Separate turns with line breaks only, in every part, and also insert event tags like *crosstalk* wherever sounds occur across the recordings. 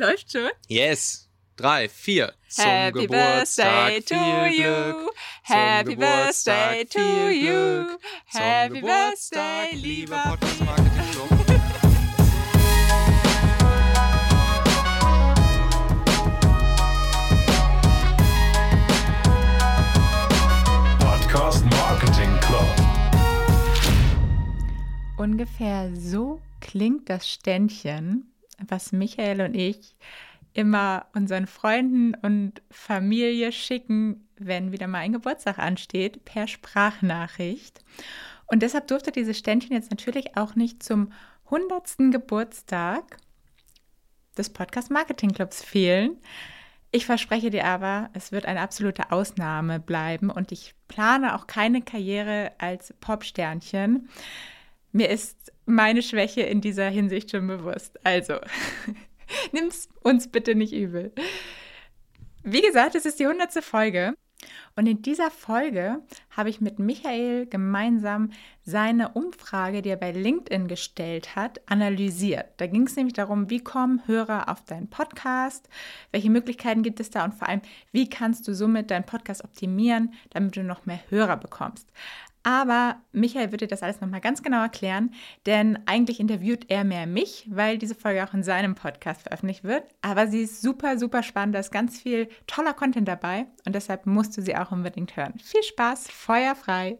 Läuft schon?
Yes. Drei, vier.
Zum Happy Birthday to you. Happy Birthday to you. Happy Birthday, lieber Podcast Marketing Show.
Podcast Marketing Club.
Ungefähr so klingt das Ständchen, was Michael und ich immer unseren Freunden und Familie schicken, wenn wieder mal ein Geburtstag ansteht, per Sprachnachricht. Und deshalb durfte dieses Ständchen jetzt natürlich auch nicht zum 100. Geburtstag des Podcast Marketing Clubs fehlen. Ich verspreche dir aber, es wird eine absolute Ausnahme bleiben und ich plane auch keine Karriere als Popsternchen. Mir ist meine Schwäche in dieser Hinsicht schon bewusst. Also, *laughs* nimm's uns bitte nicht übel. Wie gesagt, es ist die hundertste Folge. Und in dieser Folge habe ich mit Michael gemeinsam seine Umfrage, die er bei LinkedIn gestellt hat, analysiert. Da ging es nämlich darum, wie kommen Hörer auf deinen Podcast, welche Möglichkeiten gibt es da und vor allem, wie kannst du somit deinen Podcast optimieren, damit du noch mehr Hörer bekommst. Aber Michael würde das alles nochmal ganz genau erklären, denn eigentlich interviewt er mehr mich, weil diese Folge auch in seinem Podcast veröffentlicht wird. Aber sie ist super, super spannend, da ist ganz viel toller Content dabei und deshalb musst du sie auch unbedingt hören. Viel Spaß, feuerfrei!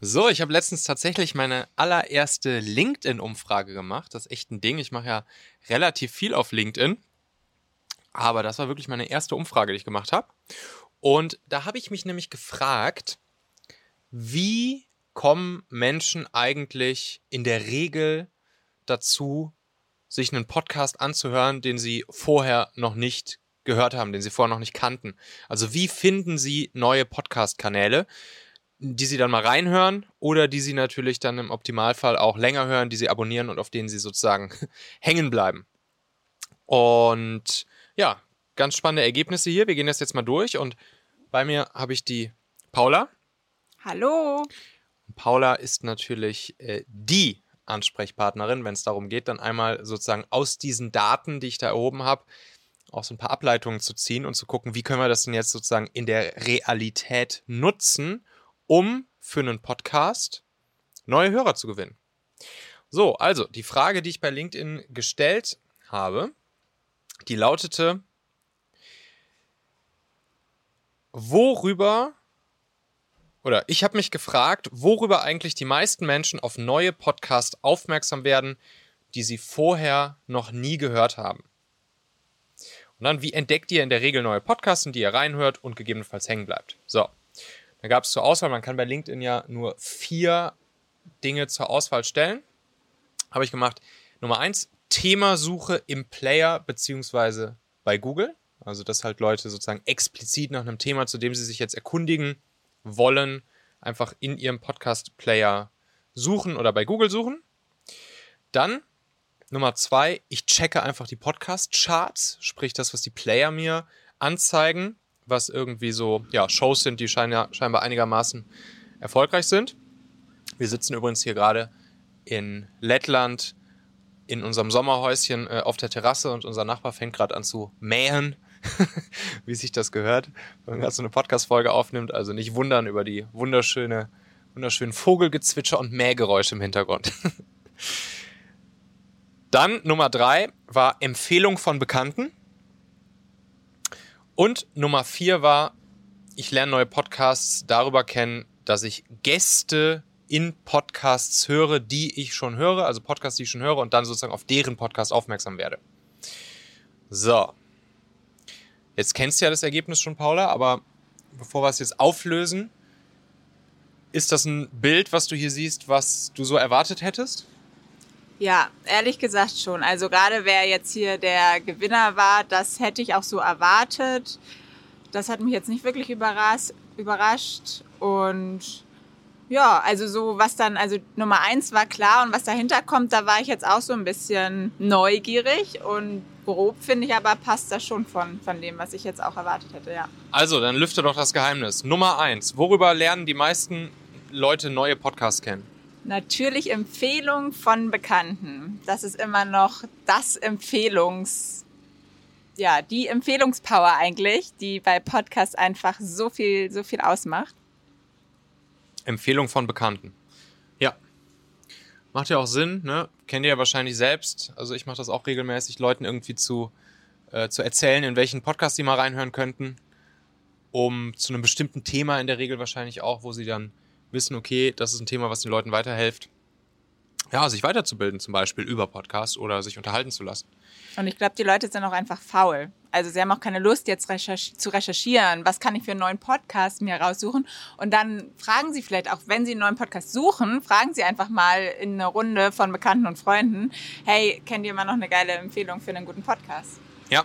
So, ich habe letztens tatsächlich meine allererste LinkedIn-Umfrage gemacht. Das ist echt ein Ding. Ich mache ja relativ viel auf LinkedIn. Aber das war wirklich meine erste Umfrage, die ich gemacht habe. Und da habe ich mich nämlich gefragt, wie kommen Menschen eigentlich in der Regel dazu, sich einen Podcast anzuhören, den sie vorher noch nicht gehört haben, den sie vorher noch nicht kannten? Also wie finden sie neue Podcast-Kanäle, die sie dann mal reinhören oder die sie natürlich dann im Optimalfall auch länger hören, die sie abonnieren und auf denen sie sozusagen *laughs* hängen bleiben? Und ja, ganz spannende Ergebnisse hier. Wir gehen das jetzt mal durch und bei mir habe ich die Paula.
Hallo.
Paula ist natürlich äh, die Ansprechpartnerin, wenn es darum geht, dann einmal sozusagen aus diesen Daten, die ich da erhoben habe, auch so ein paar Ableitungen zu ziehen und zu gucken, wie können wir das denn jetzt sozusagen in der Realität nutzen, um für einen Podcast neue Hörer zu gewinnen. So, also die Frage, die ich bei LinkedIn gestellt habe, die lautete, worüber oder ich habe mich gefragt, worüber eigentlich die meisten Menschen auf neue Podcasts aufmerksam werden, die sie vorher noch nie gehört haben. Und dann, wie entdeckt ihr in der Regel neue Podcasts, in die ihr reinhört und gegebenenfalls hängen bleibt? So, da gab es zur Auswahl, man kann bei LinkedIn ja nur vier Dinge zur Auswahl stellen. Habe ich gemacht. Nummer eins, Themasuche im Player beziehungsweise bei Google. Also, dass halt Leute sozusagen explizit nach einem Thema, zu dem sie sich jetzt erkundigen, wollen, einfach in ihrem Podcast-Player suchen oder bei Google suchen. Dann Nummer zwei, ich checke einfach die Podcast-Charts, sprich das, was die Player mir anzeigen, was irgendwie so ja, Shows sind, die scheinbar, scheinbar einigermaßen erfolgreich sind. Wir sitzen übrigens hier gerade in Lettland in unserem Sommerhäuschen äh, auf der Terrasse und unser Nachbar fängt gerade an zu mähen. *laughs* wie sich das gehört, wenn man so eine Podcast-Folge aufnimmt. Also nicht wundern über die wunderschöne, wunderschönen Vogelgezwitscher und Mähgeräusche im Hintergrund. *laughs* Dann Nummer drei war Empfehlung von Bekannten. Und Nummer vier war, ich lerne neue Podcasts darüber kennen, dass ich Gäste in Podcasts höre, die ich schon höre, also Podcasts, die ich schon höre und dann sozusagen auf deren Podcast aufmerksam werde. So, Jetzt kennst du ja das Ergebnis schon, Paula, aber bevor wir es jetzt auflösen, ist das ein Bild, was du hier siehst, was du so erwartet hättest?
Ja, ehrlich gesagt schon. Also gerade wer jetzt hier der Gewinner war, das hätte ich auch so erwartet. Das hat mich jetzt nicht wirklich überrascht. Und ja, also so was dann, also Nummer eins war klar und was dahinter kommt, da war ich jetzt auch so ein bisschen neugierig und grob, finde ich, aber passt das schon von, von dem, was ich jetzt auch erwartet hätte, ja.
Also, dann lüfte doch das Geheimnis. Nummer eins. Worüber lernen die meisten Leute neue Podcasts kennen?
Natürlich Empfehlungen von Bekannten. Das ist immer noch das Empfehlungsding, ja, die Empfehlungspower eigentlich, die bei Podcasts einfach so viel, so viel ausmacht.
Empfehlung von Bekannten. Ja. Macht ja auch Sinn, ne? Kennt ihr ja wahrscheinlich selbst. Also ich mache das auch regelmäßig, Leuten irgendwie zu, äh, zu erzählen, in welchen Podcast sie mal reinhören könnten. Um zu einem bestimmten Thema in der Regel wahrscheinlich auch, wo sie dann wissen, okay, das ist ein Thema, was den Leuten weiterhilft ja, sich weiterzubilden, zum Beispiel über Podcasts oder sich unterhalten zu lassen.
Und ich glaube, die Leute sind auch einfach faul. Also sie haben auch keine Lust, jetzt recherch zu recherchieren. Was kann ich für einen neuen Podcast mir raussuchen? Und dann fragen sie vielleicht, auch wenn sie einen neuen Podcast suchen, fragen sie einfach mal in eine Runde von Bekannten und Freunden, hey, kennt ihr mal noch eine geile Empfehlung für einen guten Podcast?
Ja.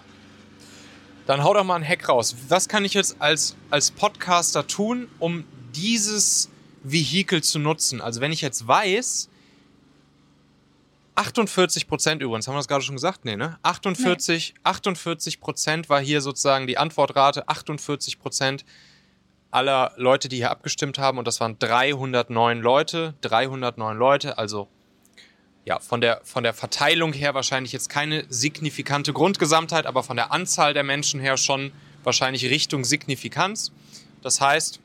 Dann hau doch mal einen Hack raus. Was kann ich jetzt als, als Podcaster tun, um dieses Vehikel zu nutzen? Also wenn ich jetzt weiß, 48 Prozent übrigens, haben wir das gerade schon gesagt? Nee, ne? 48, nee. 48 Prozent war hier sozusagen die Antwortrate. 48 Prozent aller Leute, die hier abgestimmt haben. Und das waren 309 Leute. 309 Leute, also ja, von der, von der Verteilung her wahrscheinlich jetzt keine signifikante Grundgesamtheit, aber von der Anzahl der Menschen her schon wahrscheinlich Richtung Signifikanz. Das heißt,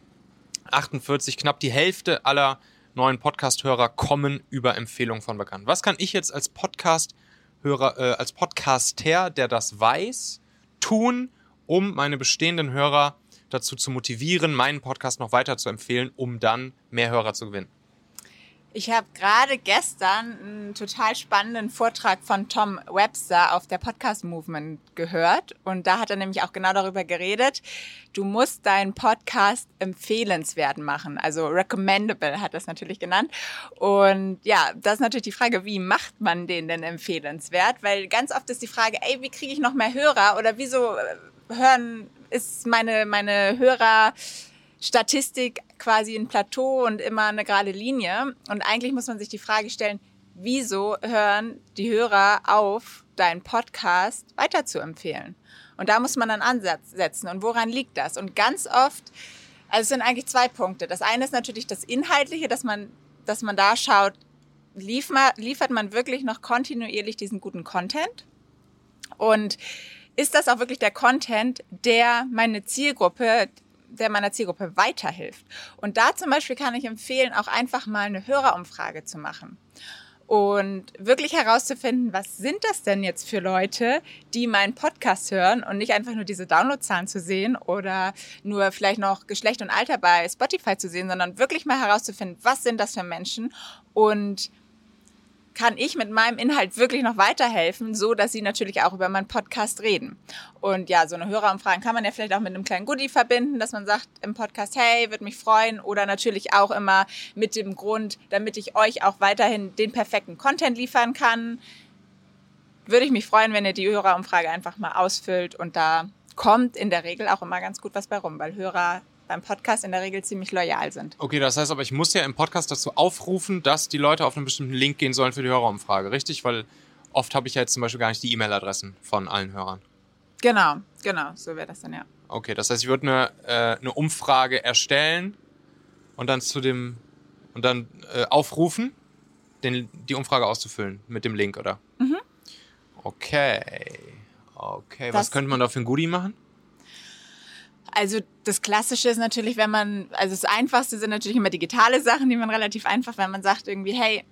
48, knapp die Hälfte aller neuen Podcast-Hörer kommen über Empfehlungen von Bekannten. Was kann ich jetzt als Podcast-Hörer, äh, als Podcaster, der das weiß, tun, um meine bestehenden Hörer dazu zu motivieren, meinen Podcast noch weiter zu empfehlen, um dann mehr Hörer zu gewinnen?
Ich habe gerade gestern einen total spannenden Vortrag von Tom Webster auf der Podcast Movement gehört. Und da hat er nämlich auch genau darüber geredet. Du musst deinen Podcast empfehlenswert machen. Also recommendable hat das natürlich genannt. Und ja, das ist natürlich die Frage, wie macht man den denn empfehlenswert? Weil ganz oft ist die Frage, ey, wie kriege ich noch mehr Hörer? Oder wieso äh, hören, ist meine, meine Hörer, Statistik quasi ein Plateau und immer eine gerade Linie. Und eigentlich muss man sich die Frage stellen, wieso hören die Hörer auf, deinen Podcast weiter zu empfehlen? Und da muss man einen Ansatz setzen. Und woran liegt das? Und ganz oft, also es sind eigentlich zwei Punkte. Das eine ist natürlich das Inhaltliche, dass man, dass man da schaut, liefert man wirklich noch kontinuierlich diesen guten Content? Und ist das auch wirklich der Content, der meine Zielgruppe, der meiner Zielgruppe weiterhilft. Und da zum Beispiel kann ich empfehlen, auch einfach mal eine Hörerumfrage zu machen. Und wirklich herauszufinden, was sind das denn jetzt für Leute, die meinen Podcast hören und nicht einfach nur diese Downloadzahlen zu sehen oder nur vielleicht noch Geschlecht und Alter bei Spotify zu sehen, sondern wirklich mal herauszufinden, was sind das für Menschen und kann ich mit meinem Inhalt wirklich noch weiterhelfen, so dass sie natürlich auch über meinen Podcast reden. Und ja, so eine Hörerumfrage kann man ja vielleicht auch mit einem kleinen Goodie verbinden, dass man sagt im Podcast, hey, würde mich freuen. Oder natürlich auch immer mit dem Grund, damit ich euch auch weiterhin den perfekten Content liefern kann. Würde ich mich freuen, wenn ihr die Hörerumfrage einfach mal ausfüllt und da kommt in der Regel auch immer ganz gut was bei rum, weil Hörer beim Podcast in der Regel ziemlich loyal sind.
Okay, das heißt aber, ich muss ja im Podcast dazu aufrufen, dass die Leute auf einen bestimmten Link gehen sollen für die Hörerumfrage, richtig? Weil oft habe ich ja jetzt zum Beispiel gar nicht die E-Mail-Adressen von allen Hörern.
Genau, genau, so wäre das dann ja.
Okay, das heißt, ich würde eine, äh, eine Umfrage erstellen und dann zu dem und dann äh, aufrufen, den, die Umfrage auszufüllen mit dem Link, oder? Mhm. Okay. Okay, das was könnte man da für ein Goodie machen?
Also das Klassische ist natürlich, wenn man, also das Einfachste sind natürlich immer digitale Sachen, die man relativ einfach, wenn man sagt irgendwie, hey,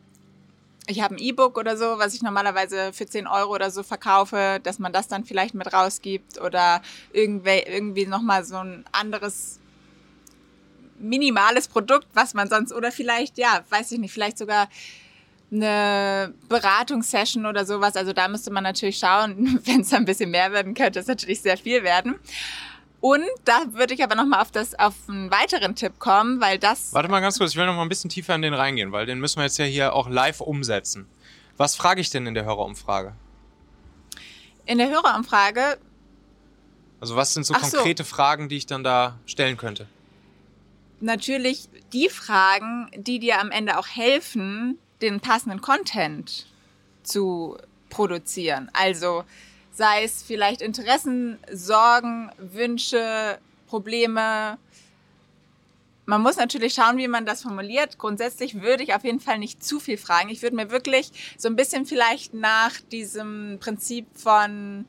ich habe ein E-Book oder so, was ich normalerweise für 10 Euro oder so verkaufe, dass man das dann vielleicht mit rausgibt oder irgendwie, irgendwie nochmal so ein anderes minimales Produkt, was man sonst, oder vielleicht, ja, weiß ich nicht, vielleicht sogar eine Beratungssession oder sowas. Also da müsste man natürlich schauen, *laughs* wenn es ein bisschen mehr werden könnte, es natürlich sehr viel werden. Und da würde ich aber nochmal auf, auf einen weiteren Tipp kommen, weil das.
Warte mal ganz kurz, ich will noch mal ein bisschen tiefer in den reingehen, weil den müssen wir jetzt ja hier auch live umsetzen. Was frage ich denn in der Hörerumfrage?
In der Hörerumfrage.
Also, was sind so konkrete so. Fragen, die ich dann da stellen könnte?
Natürlich die Fragen, die dir am Ende auch helfen, den passenden Content zu produzieren. Also, sei es vielleicht Interessen, Sorgen, Wünsche, Probleme. Man muss natürlich schauen, wie man das formuliert. Grundsätzlich würde ich auf jeden Fall nicht zu viel fragen. Ich würde mir wirklich so ein bisschen vielleicht nach diesem Prinzip von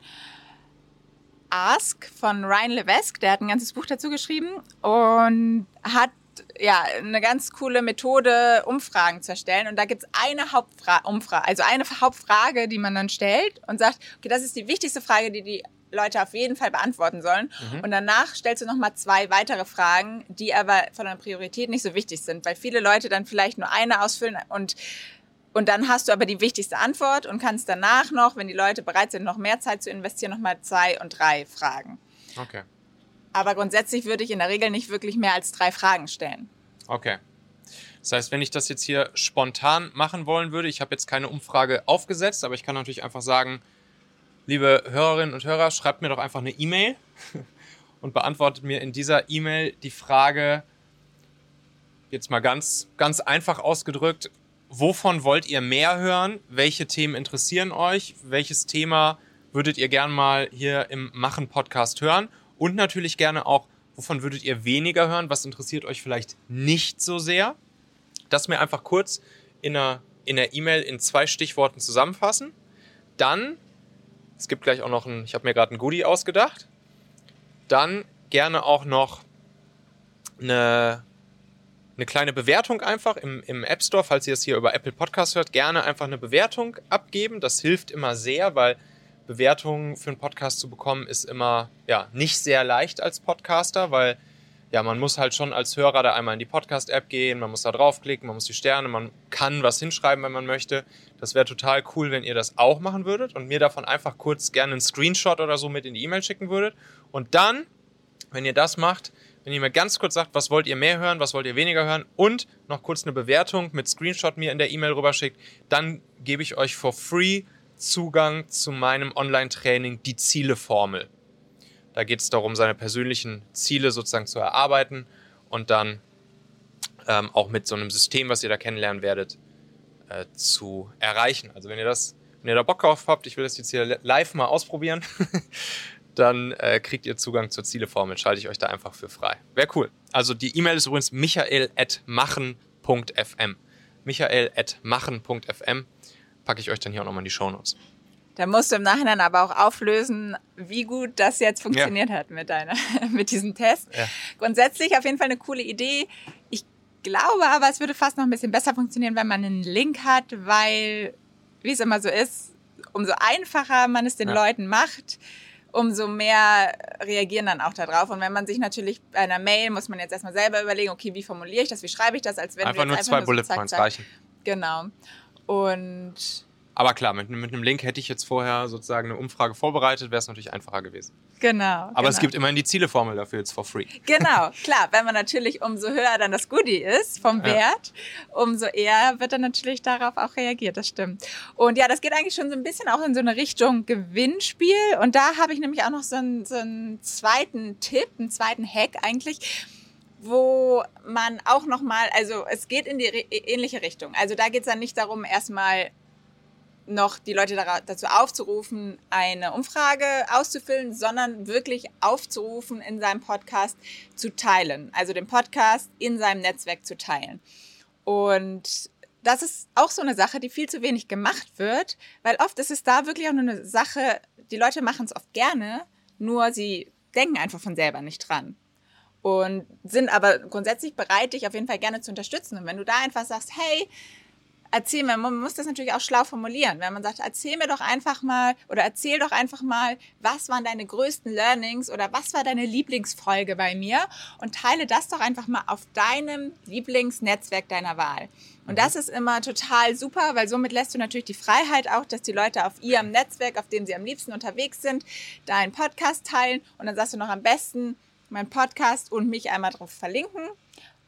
Ask von Ryan Levesque. Der hat ein ganzes Buch dazu geschrieben und hat ja, eine ganz coole Methode, Umfragen zu erstellen. Und da gibt es eine Hauptfrage, also eine Hauptfrage, die man dann stellt und sagt, okay, das ist die wichtigste Frage, die die Leute auf jeden Fall beantworten sollen. Mhm. Und danach stellst du nochmal zwei weitere Fragen, die aber von der Priorität nicht so wichtig sind, weil viele Leute dann vielleicht nur eine ausfüllen und und dann hast du aber die wichtigste Antwort und kannst danach noch, wenn die Leute bereit sind, noch mehr Zeit zu investieren, nochmal zwei und drei Fragen.
Okay.
Aber grundsätzlich würde ich in der Regel nicht wirklich mehr als drei Fragen stellen.
Okay. Das heißt, wenn ich das jetzt hier spontan machen wollen würde, ich habe jetzt keine Umfrage aufgesetzt, aber ich kann natürlich einfach sagen, liebe Hörerinnen und Hörer, schreibt mir doch einfach eine E-Mail *laughs* und beantwortet mir in dieser E-Mail die Frage, jetzt mal ganz, ganz einfach ausgedrückt, wovon wollt ihr mehr hören? Welche Themen interessieren euch? Welches Thema würdet ihr gern mal hier im Machen-Podcast hören? Und natürlich gerne auch, wovon würdet ihr weniger hören? Was interessiert euch vielleicht nicht so sehr? Das mir einfach kurz in der in der E-Mail in zwei Stichworten zusammenfassen. Dann es gibt gleich auch noch ein, ich habe mir gerade ein Goodie ausgedacht. Dann gerne auch noch eine, eine kleine Bewertung einfach im, im App Store, falls ihr es hier über Apple Podcast hört, gerne einfach eine Bewertung abgeben. Das hilft immer sehr, weil Bewertungen für einen Podcast zu bekommen ist immer ja, nicht sehr leicht als Podcaster, weil ja, man muss halt schon als Hörer da einmal in die Podcast-App gehen, man muss da draufklicken, man muss die Sterne, man kann was hinschreiben, wenn man möchte. Das wäre total cool, wenn ihr das auch machen würdet und mir davon einfach kurz gerne einen Screenshot oder so mit in die E-Mail schicken würdet. Und dann, wenn ihr das macht, wenn ihr mir ganz kurz sagt, was wollt ihr mehr hören, was wollt ihr weniger hören und noch kurz eine Bewertung mit Screenshot mir in der E-Mail rüberschickt, dann gebe ich euch for free Zugang zu meinem Online-Training Die Ziele-Formel. Da geht es darum, seine persönlichen Ziele sozusagen zu erarbeiten und dann ähm, auch mit so einem System, was ihr da kennenlernen werdet, äh, zu erreichen. Also wenn ihr das, wenn ihr da Bock drauf habt, ich will das jetzt hier live mal ausprobieren, *laughs* dann äh, kriegt ihr Zugang zur Zieleformel. Schalte ich euch da einfach für frei. Wäre cool. Also die E-Mail ist übrigens michael.machen.fm. Michael.machen.fm packe ich euch dann hier auch nochmal in die Show Notes.
Da musst du im Nachhinein aber auch auflösen, wie gut das jetzt funktioniert ja. hat mit deiner, *laughs* mit diesem Test. Ja. Grundsätzlich auf jeden Fall eine coole Idee. Ich glaube aber, es würde fast noch ein bisschen besser funktionieren, wenn man einen Link hat, weil, wie es immer so ist, umso einfacher man es den ja. Leuten macht, umso mehr reagieren dann auch darauf. Und wenn man sich natürlich bei einer Mail, muss man jetzt erstmal selber überlegen, okay, wie formuliere ich das, wie schreibe ich das, als wenn
einfach nur zwei Bullet Points reichen.
Genau. Und
aber klar, mit, mit, einem Link hätte ich jetzt vorher sozusagen eine Umfrage vorbereitet, wäre es natürlich einfacher gewesen.
Genau.
Aber
genau.
es gibt immerhin die Zieleformel dafür jetzt for free.
Genau, *laughs* klar. Wenn man natürlich umso höher dann das Goodie ist vom Wert, ja. umso eher wird dann natürlich darauf auch reagiert. Das stimmt. Und ja, das geht eigentlich schon so ein bisschen auch in so eine Richtung Gewinnspiel. Und da habe ich nämlich auch noch so einen, so einen zweiten Tipp, einen zweiten Hack eigentlich wo man auch nochmal, also es geht in die ähnliche Richtung. Also da geht es dann nicht darum, erstmal noch die Leute dazu aufzurufen, eine Umfrage auszufüllen, sondern wirklich aufzurufen, in seinem Podcast zu teilen. Also den Podcast in seinem Netzwerk zu teilen. Und das ist auch so eine Sache, die viel zu wenig gemacht wird, weil oft ist es da wirklich auch nur eine Sache, die Leute machen es oft gerne, nur sie denken einfach von selber nicht dran. Und sind aber grundsätzlich bereit, dich auf jeden Fall gerne zu unterstützen. Und wenn du da einfach sagst, hey, erzähl mir, man muss das natürlich auch schlau formulieren. Wenn man sagt, erzähl mir doch einfach mal oder erzähl doch einfach mal, was waren deine größten Learnings oder was war deine Lieblingsfolge bei mir und teile das doch einfach mal auf deinem Lieblingsnetzwerk deiner Wahl. Und das ist immer total super, weil somit lässt du natürlich die Freiheit auch, dass die Leute auf ihrem Netzwerk, auf dem sie am liebsten unterwegs sind, deinen Podcast teilen und dann sagst du noch am besten meinen Podcast und mich einmal drauf verlinken.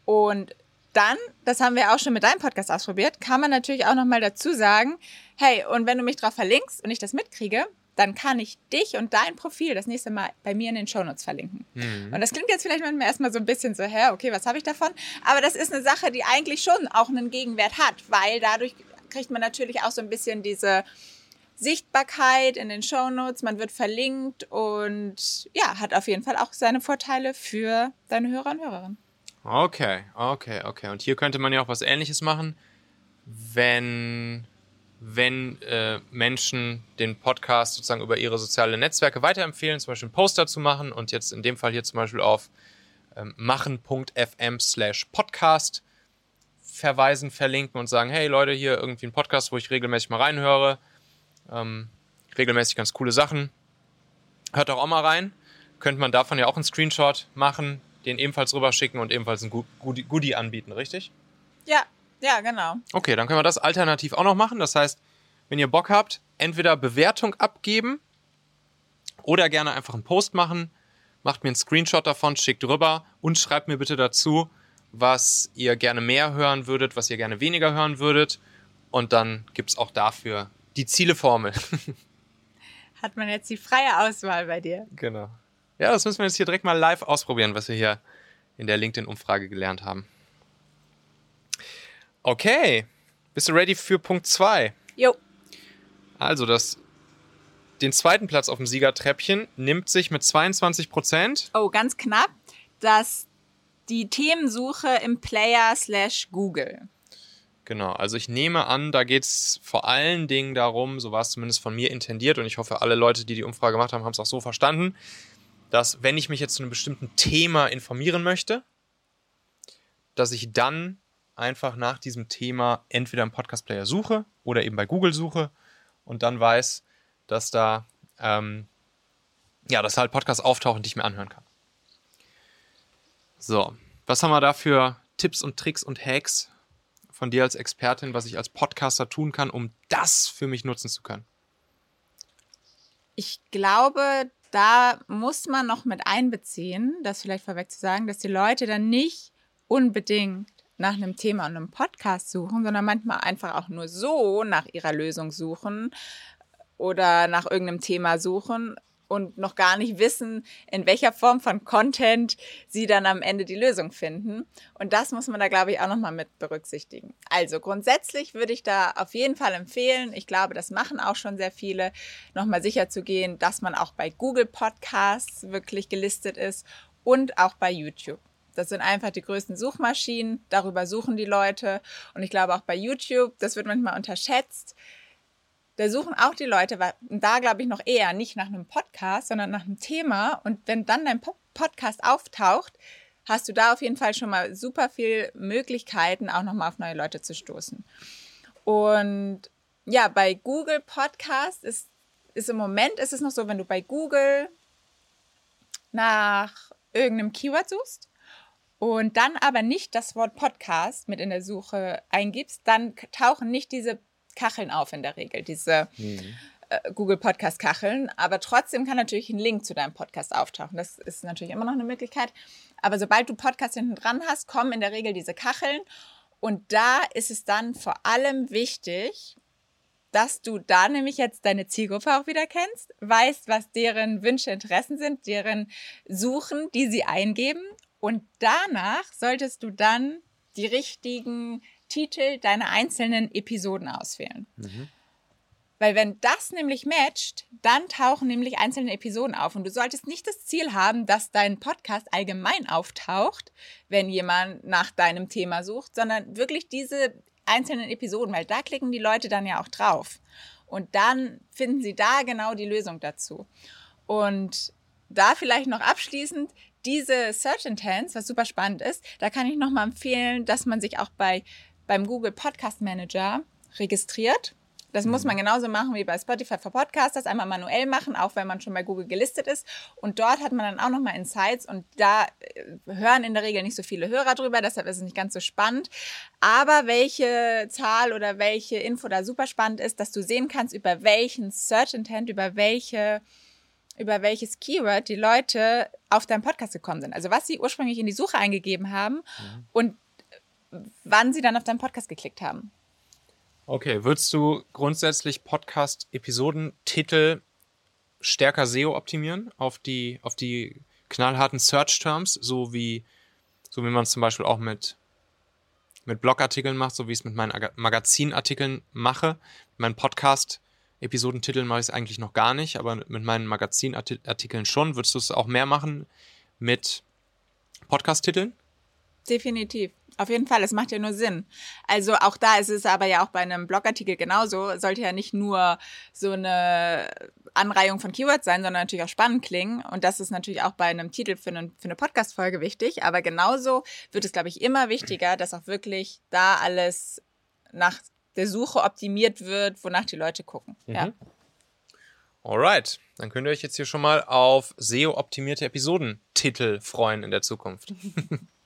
Und dann, das haben wir auch schon mit deinem Podcast ausprobiert, kann man natürlich auch nochmal dazu sagen, hey, und wenn du mich drauf verlinkst und ich das mitkriege, dann kann ich dich und dein Profil das nächste Mal bei mir in den Shownotes verlinken. Mhm. Und das klingt jetzt vielleicht manchmal erstmal so ein bisschen so, hä, okay, was habe ich davon? Aber das ist eine Sache, die eigentlich schon auch einen Gegenwert hat, weil dadurch kriegt man natürlich auch so ein bisschen diese Sichtbarkeit in den Shownotes, man wird verlinkt und ja, hat auf jeden Fall auch seine Vorteile für deine Hörer und Hörerinnen.
Okay, okay, okay. Und hier könnte man ja auch was ähnliches machen, wenn wenn äh, Menschen den Podcast sozusagen über ihre sozialen Netzwerke weiterempfehlen, zum Beispiel einen Poster zu machen und jetzt in dem Fall hier zum Beispiel auf ähm, machen.fm slash podcast verweisen, verlinken und sagen, hey Leute, hier irgendwie ein Podcast, wo ich regelmäßig mal reinhöre. Ähm, regelmäßig ganz coole Sachen. Hört doch auch mal rein. Könnte man davon ja auch einen Screenshot machen, den ebenfalls rüberschicken und ebenfalls ein Goodie anbieten, richtig?
Ja, ja, genau.
Okay, dann können wir das alternativ auch noch machen. Das heißt, wenn ihr Bock habt, entweder Bewertung abgeben oder gerne einfach einen Post machen. Macht mir einen Screenshot davon, schickt rüber und schreibt mir bitte dazu, was ihr gerne mehr hören würdet, was ihr gerne weniger hören würdet. Und dann gibt es auch dafür die Zieleformel.
Hat man jetzt die freie Auswahl bei dir?
Genau. Ja, das müssen wir jetzt hier direkt mal live ausprobieren, was wir hier in der LinkedIn-Umfrage gelernt haben. Okay. Bist du ready für Punkt 2?
Jo.
Also, das, den zweiten Platz auf dem Siegertreppchen nimmt sich mit 22 Prozent.
Oh, ganz knapp. Das, die Themensuche im Player slash Google.
Genau, also ich nehme an, da geht es vor allen Dingen darum, so war es zumindest von mir intendiert und ich hoffe, alle Leute, die die Umfrage gemacht haben, haben es auch so verstanden, dass wenn ich mich jetzt zu einem bestimmten Thema informieren möchte, dass ich dann einfach nach diesem Thema entweder im Podcast-Player suche oder eben bei Google suche und dann weiß, dass da ähm, ja, dass halt Podcasts auftauchen, die ich mir anhören kann. So, was haben wir da für Tipps und Tricks und Hacks von dir als Expertin, was ich als Podcaster tun kann, um das für mich nutzen zu können?
Ich glaube, da muss man noch mit einbeziehen, das vielleicht vorweg zu sagen, dass die Leute dann nicht unbedingt nach einem Thema und einem Podcast suchen, sondern manchmal einfach auch nur so nach ihrer Lösung suchen oder nach irgendeinem Thema suchen und noch gar nicht wissen, in welcher Form von Content sie dann am Ende die Lösung finden. Und das muss man da, glaube ich, auch nochmal mit berücksichtigen. Also grundsätzlich würde ich da auf jeden Fall empfehlen, ich glaube, das machen auch schon sehr viele, nochmal sicher zu gehen, dass man auch bei Google Podcasts wirklich gelistet ist und auch bei YouTube. Das sind einfach die größten Suchmaschinen. Darüber suchen die Leute. Und ich glaube auch bei YouTube, das wird manchmal unterschätzt. Da suchen auch die Leute, weil da glaube ich noch eher nicht nach einem Podcast, sondern nach einem Thema. Und wenn dann dein Podcast auftaucht, hast du da auf jeden Fall schon mal super viel Möglichkeiten, auch nochmal auf neue Leute zu stoßen. Und ja, bei Google Podcast ist, ist im Moment ist es noch so, wenn du bei Google nach irgendeinem Keyword suchst, und dann aber nicht das Wort Podcast mit in der Suche eingibst, dann tauchen nicht diese Kacheln auf in der Regel, diese mhm. äh, Google Podcast Kacheln. Aber trotzdem kann natürlich ein Link zu deinem Podcast auftauchen. Das ist natürlich immer noch eine Möglichkeit. Aber sobald du Podcast hinten dran hast, kommen in der Regel diese Kacheln. Und da ist es dann vor allem wichtig, dass du da nämlich jetzt deine Zielgruppe auch wieder kennst, weißt, was deren Wünsche, Interessen sind, deren Suchen, die sie eingeben und danach solltest du dann die richtigen Titel deiner einzelnen Episoden auswählen. Mhm. Weil wenn das nämlich matcht, dann tauchen nämlich einzelne Episoden auf. Und du solltest nicht das Ziel haben, dass dein Podcast allgemein auftaucht, wenn jemand nach deinem Thema sucht, sondern wirklich diese einzelnen Episoden, weil da klicken die Leute dann ja auch drauf. Und dann finden sie da genau die Lösung dazu. Und da vielleicht noch abschließend, diese Search Intents, was super spannend ist, da kann ich nochmal empfehlen, dass man sich auch bei, beim Google Podcast Manager registriert. Das muss man mhm. genauso machen wie bei Spotify for Podcasters, einmal manuell machen, auch wenn man schon bei Google gelistet ist. Und dort hat man dann auch nochmal Insights und da äh, hören in der Regel nicht so viele Hörer drüber, deshalb ist es nicht ganz so spannend. Aber welche Zahl oder welche Info da super spannend ist, dass du sehen kannst, über welchen Search Intent, über welche über welches Keyword die Leute auf deinen Podcast gekommen sind. Also was sie ursprünglich in die Suche eingegeben haben mhm. und wann sie dann auf deinen Podcast geklickt haben.
Okay, würdest du grundsätzlich Podcast-Episodentitel stärker SEO optimieren auf die, auf die knallharten Search-Terms, so wie, so wie man es zum Beispiel auch mit, mit Blogartikeln macht, so wie ich es mit meinen Magazinartikeln mache, meinen Podcast Episodentiteln mache ich es eigentlich noch gar nicht, aber mit meinen Magazinartikeln schon. Würdest du es auch mehr machen mit Podcast-Titeln?
Definitiv. Auf jeden Fall, es macht ja nur Sinn. Also auch da ist es aber ja auch bei einem Blogartikel genauso, sollte ja nicht nur so eine Anreihung von Keywords sein, sondern natürlich auch spannend klingen. Und das ist natürlich auch bei einem Titel für, einen, für eine Podcast-Folge wichtig. Aber genauso wird es, glaube ich, immer wichtiger, dass auch wirklich da alles nach der Suche optimiert wird, wonach die Leute gucken. Mhm. Ja.
Alright, dann könnt ihr euch jetzt hier schon mal auf SEO-optimierte Episodentitel freuen in der Zukunft. *laughs*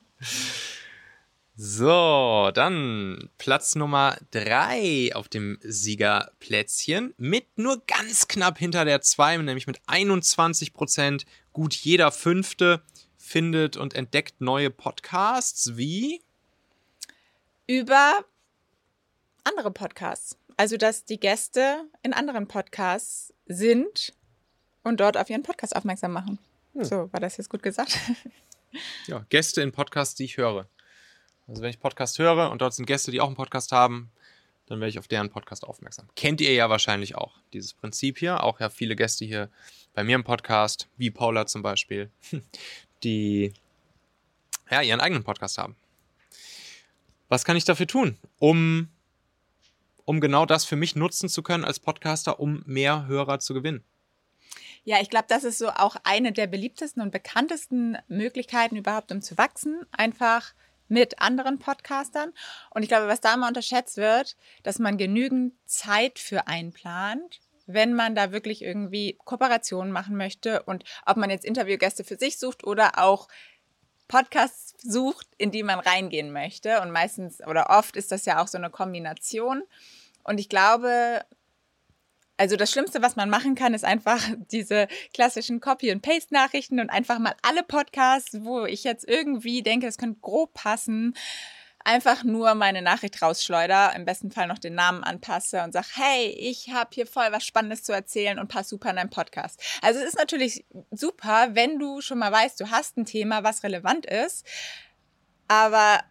So, dann Platz Nummer drei auf dem Siegerplätzchen mit nur ganz knapp hinter der 2, nämlich mit 21 Prozent. Gut jeder Fünfte findet und entdeckt neue Podcasts wie
über andere Podcasts. Also, dass die Gäste in anderen Podcasts sind und dort auf ihren Podcast aufmerksam machen. Hm. So, war das jetzt gut gesagt? *laughs*
Ja, Gäste in Podcasts, die ich höre. Also wenn ich Podcast höre und dort sind Gäste, die auch einen Podcast haben, dann werde ich auf deren Podcast aufmerksam. Kennt ihr ja wahrscheinlich auch, dieses Prinzip hier. Auch ja viele Gäste hier bei mir im Podcast, wie Paula zum Beispiel, *laughs* die ja ihren eigenen Podcast haben. Was kann ich dafür tun, um, um genau das für mich nutzen zu können als Podcaster, um mehr Hörer zu gewinnen?
Ja, ich glaube, das ist so auch eine der beliebtesten und bekanntesten Möglichkeiten überhaupt, um zu wachsen. Einfach mit anderen Podcastern. Und ich glaube, was da immer unterschätzt wird, dass man genügend Zeit für einplant, wenn man da wirklich irgendwie Kooperationen machen möchte und ob man jetzt Interviewgäste für sich sucht oder auch Podcasts sucht, in die man reingehen möchte. Und meistens oder oft ist das ja auch so eine Kombination. Und ich glaube, also das Schlimmste, was man machen kann, ist einfach *laughs* diese klassischen Copy-and-Paste-Nachrichten und einfach mal alle Podcasts, wo ich jetzt irgendwie denke, es könnte grob passen, einfach nur meine Nachricht rausschleuder, im besten Fall noch den Namen anpasse und sage, hey, ich habe hier voll was Spannendes zu erzählen und pass super in deinem Podcast. Also es ist natürlich super, wenn du schon mal weißt, du hast ein Thema, was relevant ist, aber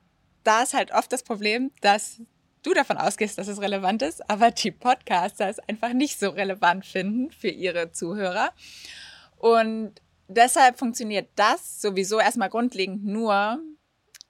da ist halt oft das Problem, dass du davon ausgehst, dass es relevant ist, aber die Podcaster es einfach nicht so relevant finden für ihre Zuhörer. Und deshalb funktioniert das sowieso erstmal grundlegend nur,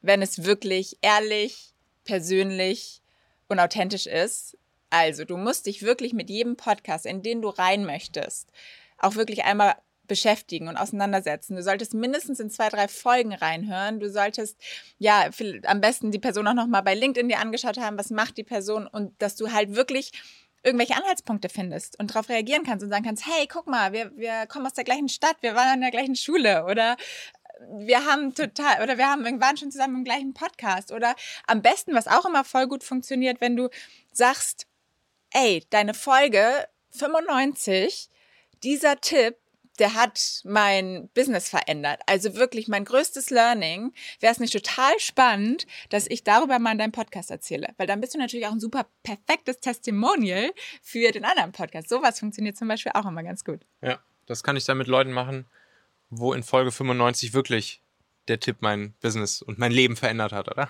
wenn es wirklich ehrlich, persönlich und authentisch ist. Also, du musst dich wirklich mit jedem Podcast, in den du rein möchtest, auch wirklich einmal beschäftigen und auseinandersetzen. Du solltest mindestens in zwei, drei Folgen reinhören. Du solltest ja am besten die Person auch noch mal bei LinkedIn dir angeschaut haben, was macht die Person und dass du halt wirklich irgendwelche Anhaltspunkte findest und darauf reagieren kannst und sagen kannst, hey, guck mal, wir, wir kommen aus der gleichen Stadt, wir waren in der gleichen Schule oder wir haben total oder wir haben waren schon zusammen im gleichen Podcast oder am besten, was auch immer voll gut funktioniert, wenn du sagst, ey, deine Folge 95, dieser Tipp der hat mein Business verändert. Also wirklich mein größtes Learning. Wäre es nicht total spannend, dass ich darüber mal in deinem Podcast erzähle? Weil dann bist du natürlich auch ein super perfektes Testimonial für den anderen Podcast. Sowas funktioniert zum Beispiel auch immer ganz gut.
Ja, das kann ich dann mit Leuten machen, wo in Folge 95 wirklich der Tipp mein Business und mein Leben verändert hat, oder?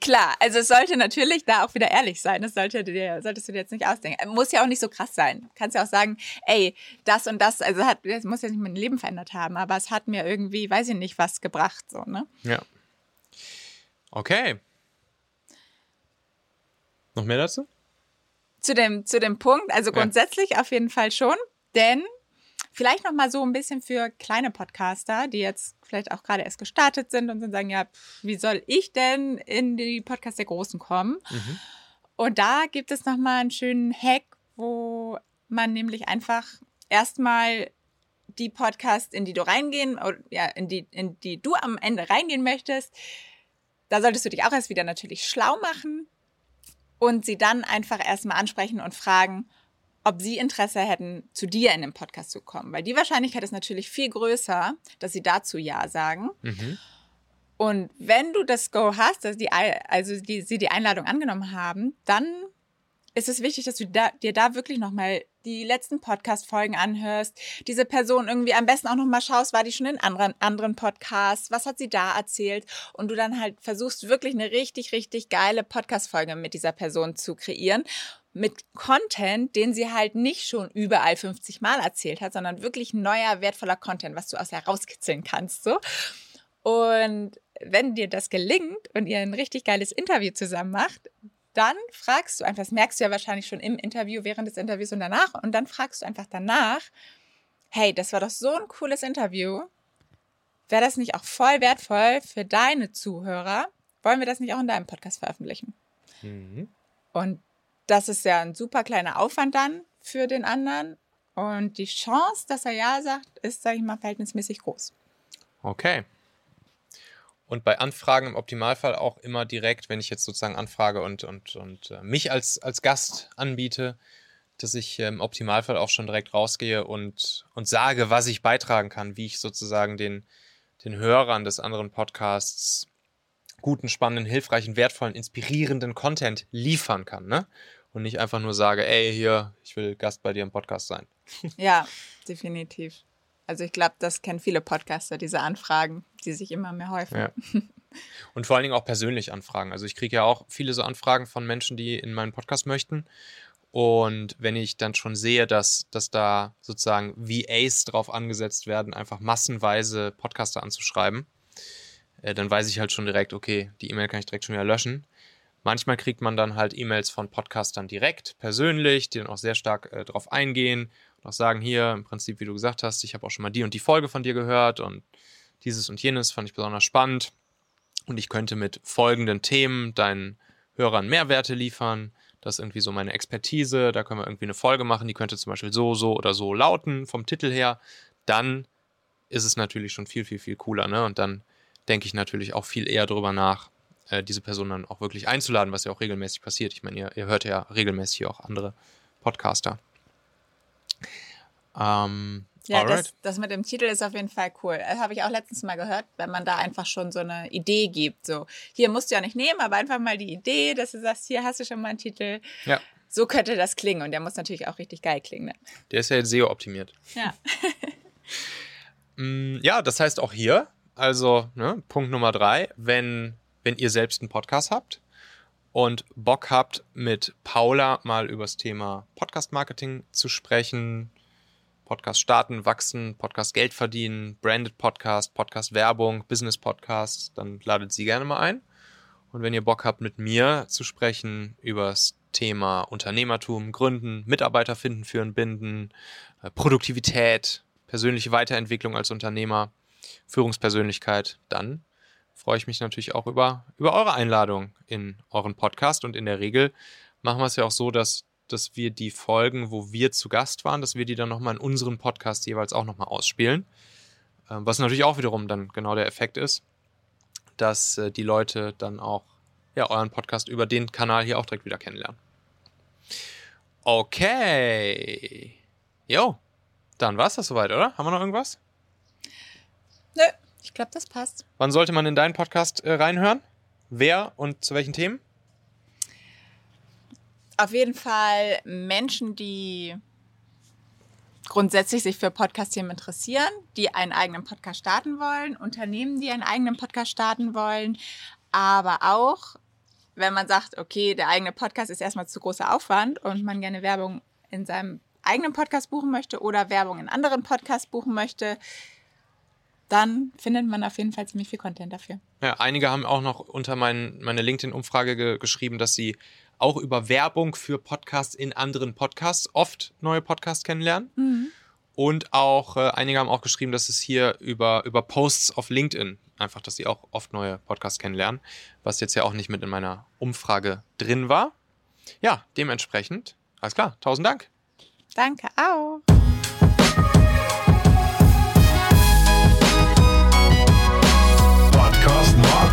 Klar, also es sollte natürlich da auch wieder ehrlich sein. Das sollte dir, solltest du dir jetzt nicht ausdenken. Muss ja auch nicht so krass sein. Du kannst ja auch sagen, ey, das und das, also hat, das muss ja nicht mein Leben verändert haben, aber es hat mir irgendwie, weiß ich nicht, was gebracht, so, ne?
Ja. Okay. Noch mehr dazu?
Zu dem, zu dem Punkt, also grundsätzlich ja. auf jeden Fall schon, denn Vielleicht noch mal so ein bisschen für kleine Podcaster, die jetzt vielleicht auch gerade erst gestartet sind und dann sagen, ja, wie soll ich denn in die Podcasts der Großen kommen? Mhm. Und da gibt es noch mal einen schönen Hack, wo man nämlich einfach erstmal die Podcasts, in die du reingehen, oder ja, in die, in die du am Ende reingehen möchtest, da solltest du dich auch erst wieder natürlich schlau machen und sie dann einfach erstmal ansprechen und fragen, ob sie Interesse hätten, zu dir in den Podcast zu kommen. Weil die Wahrscheinlichkeit ist natürlich viel größer, dass sie dazu Ja sagen. Mhm. Und wenn du das Go hast, dass die, also die, sie die Einladung angenommen haben, dann ist es wichtig, dass du da, dir da wirklich nochmal die letzten Podcast-Folgen anhörst, diese Person irgendwie am besten auch nochmal schaust, war die schon in anderen, anderen Podcasts, was hat sie da erzählt und du dann halt versuchst, wirklich eine richtig, richtig geile Podcast-Folge mit dieser Person zu kreieren mit Content, den sie halt nicht schon überall 50 Mal erzählt hat, sondern wirklich neuer, wertvoller Content, was du aus herauskitzeln kannst, so. Und wenn dir das gelingt und ihr ein richtig geiles Interview zusammen macht, dann fragst du einfach, das merkst du ja wahrscheinlich schon im Interview, während des Interviews und danach, und dann fragst du einfach danach, hey, das war doch so ein cooles Interview. Wäre das nicht auch voll wertvoll für deine Zuhörer? Wollen wir das nicht auch in deinem Podcast veröffentlichen? Mhm. Und das ist ja ein super kleiner Aufwand dann für den anderen. Und die Chance, dass er Ja sagt, ist, sage ich mal, verhältnismäßig groß.
Okay. Und bei Anfragen im Optimalfall auch immer direkt, wenn ich jetzt sozusagen anfrage und, und, und äh, mich als, als Gast anbiete, dass ich im Optimalfall auch schon direkt rausgehe und, und sage, was ich beitragen kann, wie ich sozusagen den, den Hörern des anderen Podcasts guten, spannenden, hilfreichen, wertvollen, inspirierenden Content liefern kann, ne? Und nicht einfach nur sage, ey, hier, ich will Gast bei dir im Podcast sein. *laughs*
Ja, definitiv. Also ich glaube, das kennen viele Podcaster, diese Anfragen, die sich immer mehr häufen. Ja. *laughs*
Und vor allen Dingen auch persönlich Anfragen. Also ich kriege ja auch viele so Anfragen von Menschen, die in meinen Podcast möchten. Und wenn ich dann schon sehe, dass, dass da sozusagen VAs drauf angesetzt werden, einfach massenweise Podcaster anzuschreiben, äh, dann weiß ich halt schon direkt, okay, die E-Mail kann ich direkt schon wieder löschen. Manchmal kriegt man dann halt E-Mails von Podcastern direkt, persönlich, die dann auch sehr stark äh, drauf eingehen und auch sagen, hier, im Prinzip, wie du gesagt hast, ich habe auch schon mal die und die Folge von dir gehört und dieses und jenes fand ich besonders spannend. Und ich könnte mit folgenden Themen deinen Hörern Mehrwerte liefern. Das ist irgendwie so meine Expertise. Da können wir irgendwie eine Folge machen, die könnte zum Beispiel so, so oder so lauten vom Titel her. Dann ist es natürlich schon viel, viel, viel cooler. Ne? Und dann denke ich natürlich auch viel eher darüber nach, äh, diese Person dann auch wirklich einzuladen, was ja auch regelmäßig passiert. Ich meine, ihr, ihr hört ja regelmäßig auch andere Podcaster.
Ähm, ja, das, das, mit dem Titel ist auf jeden Fall cool. Das habe ich auch letztens mal gehört, wenn man da einfach schon so eine Idee gibt. So, hier musst du ja nicht nehmen, aber einfach mal die Idee, dass du sagst, hier hast du schon mal einen Titel. Ja. So könnte das klingen und der muss natürlich auch richtig geil klingen. Ne?
Der ist ja jetzt SEO optimiert.
Ja. *laughs*
Mm, ja, das heißt auch hier, also ne, Punkt Nummer drei, wenn, wenn ihr selbst einen Podcast habt und Bock habt, mit Paula mal über das Thema Podcast-Marketing zu sprechen, Podcast starten, wachsen, Podcast Geld verdienen, Branded Podcast, Podcast Werbung, Business Podcast, dann ladet sie gerne mal ein. Und wenn ihr Bock habt, mit mir zu sprechen über das Thema Unternehmertum, Gründen, Mitarbeiter finden, führen, binden, äh, Produktivität, persönliche Weiterentwicklung als Unternehmer, Führungspersönlichkeit, dann freue ich mich natürlich auch über, über eure Einladung in euren Podcast. Und in der Regel machen wir es ja auch so, dass dass wir die Folgen, wo wir zu Gast waren, dass wir die dann nochmal in unseren Podcast jeweils auch nochmal ausspielen. Ähm, was natürlich auch wiederum dann genau der Effekt ist, dass äh, die Leute dann auch ja, euren Podcast über den Kanal hier auch direkt wieder kennenlernen. Okay. Jo, dann war es das soweit, oder? Haben wir noch irgendwas?
Nö, ich glaube, das passt.
Wann sollte man in deinen Podcast äh, reinhören? Wer und zu welchen Themen?
auf jeden Fall Menschen, die grundsätzlich sich für Podcast-Themen interessieren, die einen eigenen Podcast starten wollen, Unternehmen, die einen eigenen Podcast starten wollen, aber auch, wenn man sagt, okay, der eigene Podcast ist erstmal zu großer Aufwand und man gerne Werbung in seinem eigenen Podcast buchen möchte oder Werbung in anderen Podcasts buchen möchte, dann findet man auf jeden Fall ziemlich viel Content dafür.
Ja, einige haben auch noch unter mein, meine LinkedIn-Umfrage ge geschrieben, dass sie auch über Werbung für Podcasts in anderen Podcasts oft neue Podcasts kennenlernen. Mhm. Und auch äh, einige haben auch geschrieben, dass es hier über, über Posts auf LinkedIn einfach, dass sie auch oft neue Podcasts kennenlernen, was jetzt ja auch nicht mit in meiner Umfrage drin war. Ja, dementsprechend, alles klar, tausend Dank.
Danke auch.